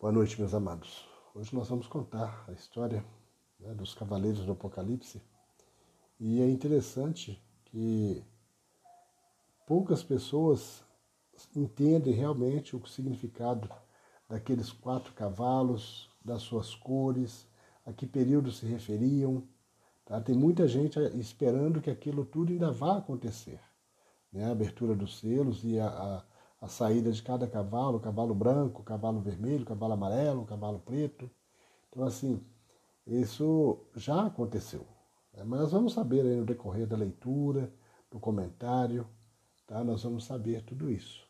Boa noite, meus amados. Hoje nós vamos contar a história né, dos Cavaleiros do Apocalipse e é interessante que poucas pessoas entendem realmente o significado daqueles quatro cavalos, das suas cores, a que período se referiam. Tá? Tem muita gente esperando que aquilo tudo ainda vá acontecer. Né? A abertura dos selos e a, a a saída de cada cavalo, cavalo branco, cavalo vermelho, cavalo amarelo, cavalo preto. Então, assim, isso já aconteceu. Né? Mas nós vamos saber aí no decorrer da leitura, do comentário, tá? nós vamos saber tudo isso.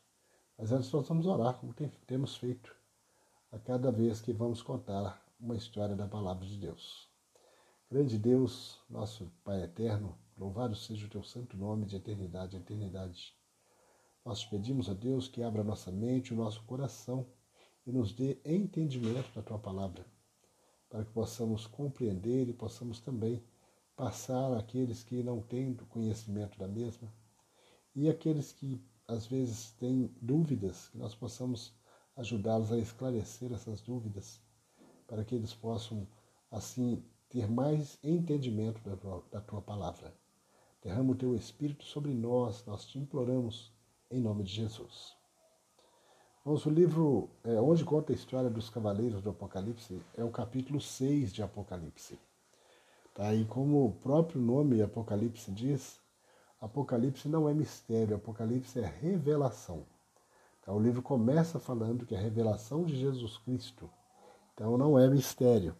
Mas antes nós vamos orar, como tem, temos feito a cada vez que vamos contar uma história da palavra de Deus. Grande Deus, nosso Pai eterno, louvado seja o teu santo nome de eternidade eternidade. Nós pedimos a Deus que abra nossa mente, o nosso coração e nos dê entendimento da tua palavra, para que possamos compreender e possamos também passar àqueles que não têm conhecimento da mesma e aqueles que às vezes têm dúvidas, que nós possamos ajudá-los a esclarecer essas dúvidas, para que eles possam, assim, ter mais entendimento da tua, da tua palavra. Derrama o teu Espírito sobre nós, nós te imploramos em nome de Jesus. Vamos, o livro é, onde conta a história dos cavaleiros do Apocalipse é o capítulo 6 de Apocalipse. Tá? E como o próprio nome Apocalipse diz, Apocalipse não é mistério, Apocalipse é revelação. Tá? O livro começa falando que é a revelação de Jesus Cristo. Então não é mistério.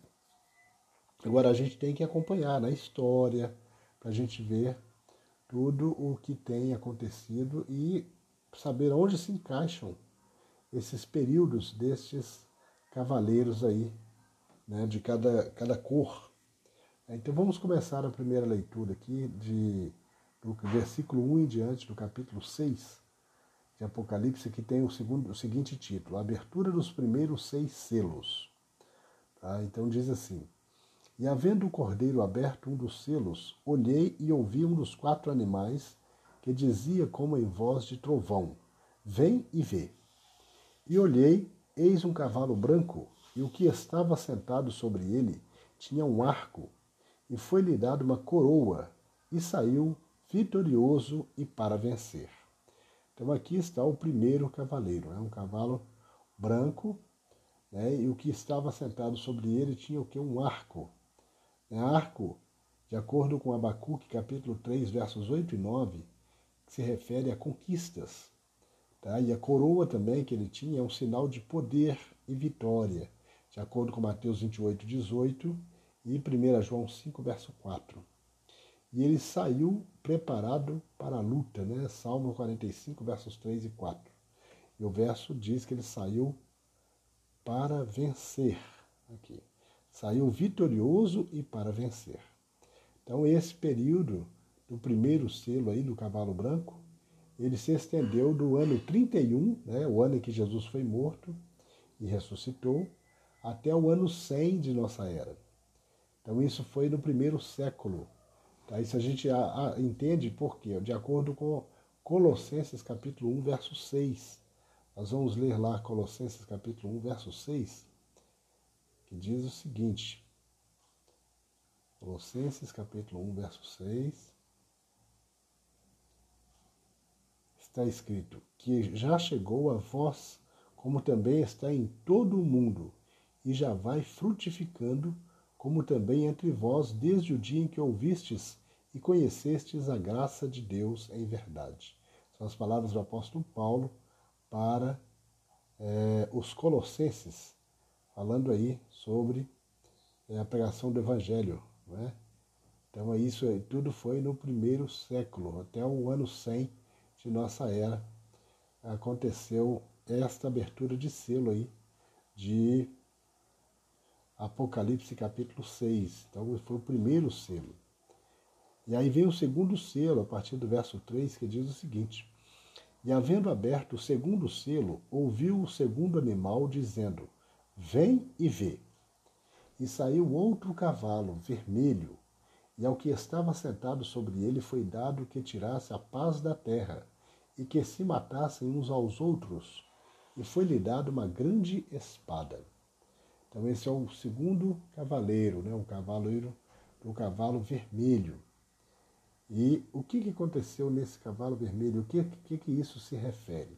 Agora a gente tem que acompanhar na história para a gente ver tudo o que tem acontecido e saber onde se encaixam esses períodos destes cavaleiros aí, né, de cada, cada cor. Então vamos começar a primeira leitura aqui de, do versículo 1 em diante, do capítulo 6 de Apocalipse, que tem o, segundo, o seguinte título, abertura dos primeiros seis selos. Tá? Então diz assim, E havendo o cordeiro aberto um dos selos, olhei e ouvi um dos quatro animais que dizia como em voz de trovão: Vem e vê. E olhei, eis um cavalo branco, e o que estava sentado sobre ele tinha um arco, e foi-lhe dado uma coroa, e saiu vitorioso e para vencer. Então aqui está o primeiro cavaleiro, é um cavalo branco, né, e o que estava sentado sobre ele tinha o que? Um arco. É arco, de acordo com Abacuque, capítulo 3, versos 8 e 9, que se refere a conquistas. Tá? E a coroa também que ele tinha é um sinal de poder e vitória, de acordo com Mateus 28, 18 e 1 João 5, verso 4. E ele saiu preparado para a luta, né? Salmo 45, versos 3 e 4. E o verso diz que ele saiu para vencer. Aqui. Saiu vitorioso e para vencer. Então, esse período do primeiro selo aí do cavalo branco, ele se estendeu do ano 31, né, o ano em que Jesus foi morto e ressuscitou, até o ano 100 de nossa era. Então isso foi no primeiro século. Tá? Isso a gente a, a, entende por quê? De acordo com Colossenses capítulo 1, verso 6. Nós vamos ler lá Colossenses capítulo 1, verso 6, que diz o seguinte. Colossenses capítulo 1, verso 6. Está escrito que já chegou a vós, como também está em todo o mundo, e já vai frutificando, como também entre vós, desde o dia em que ouvistes e conhecestes a graça de Deus em verdade. São as palavras do apóstolo Paulo para é, os Colossenses, falando aí sobre é, a pregação do Evangelho. Né? Então, isso tudo foi no primeiro século, até o ano 100 de nossa era, aconteceu esta abertura de selo aí de Apocalipse capítulo 6. Então foi o primeiro selo. E aí vem o segundo selo, a partir do verso 3, que diz o seguinte: E havendo aberto o segundo selo, ouviu o segundo animal dizendo: Vem e vê. E saiu outro cavalo, vermelho, e ao que estava sentado sobre ele foi dado que tirasse a paz da terra, e que se matassem uns aos outros, e foi-lhe dada uma grande espada. Então esse é o segundo cavaleiro, né? o cavaleiro do cavalo vermelho. E o que, que aconteceu nesse cavalo vermelho? O que, que, que isso se refere?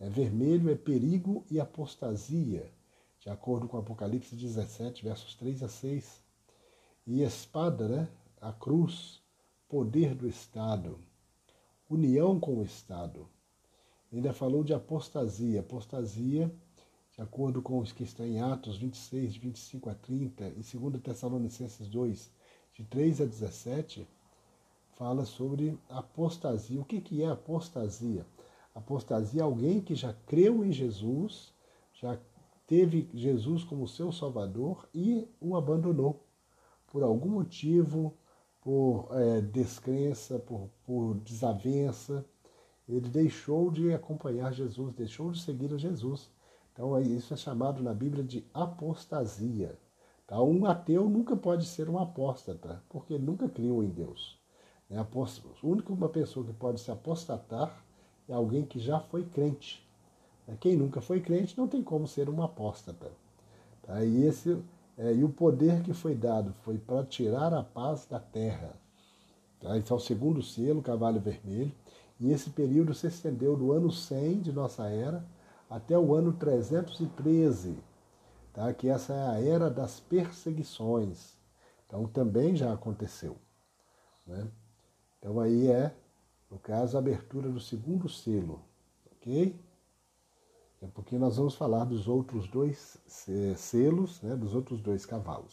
É, vermelho é perigo e apostasia, de acordo com Apocalipse 17, versos 3 a 6. E espada, né? A cruz, poder do Estado, união com o Estado. Ainda falou de apostasia. Apostasia, de acordo com os que estão em Atos 26, de 25 a 30, e 2 Tessalonicenses 2, de 3 a 17, fala sobre apostasia. O que, que é apostasia? Apostasia é alguém que já creu em Jesus, já teve Jesus como seu Salvador e o abandonou por algum motivo, por é, descrença, por, por desavença. Ele deixou de acompanhar Jesus, deixou de seguir a Jesus. Então, isso é chamado na Bíblia de apostasia. Tá? Um ateu nunca pode ser um apóstata, porque ele nunca criou em Deus. Né? A única uma pessoa que pode se apostatar é alguém que já foi crente. Né? Quem nunca foi crente não tem como ser um apóstata. Tá? E, esse, é, e o poder que foi dado foi para tirar a paz da terra. Tá? Esse é o segundo selo, cavalo vermelho. E esse período se estendeu do ano 100 de nossa era até o ano 313, tá? que essa é a era das perseguições. Então também já aconteceu. Né? Então aí é, no caso, a abertura do segundo selo, ok? É porque nós vamos falar dos outros dois selos, né, dos outros dois cavalos.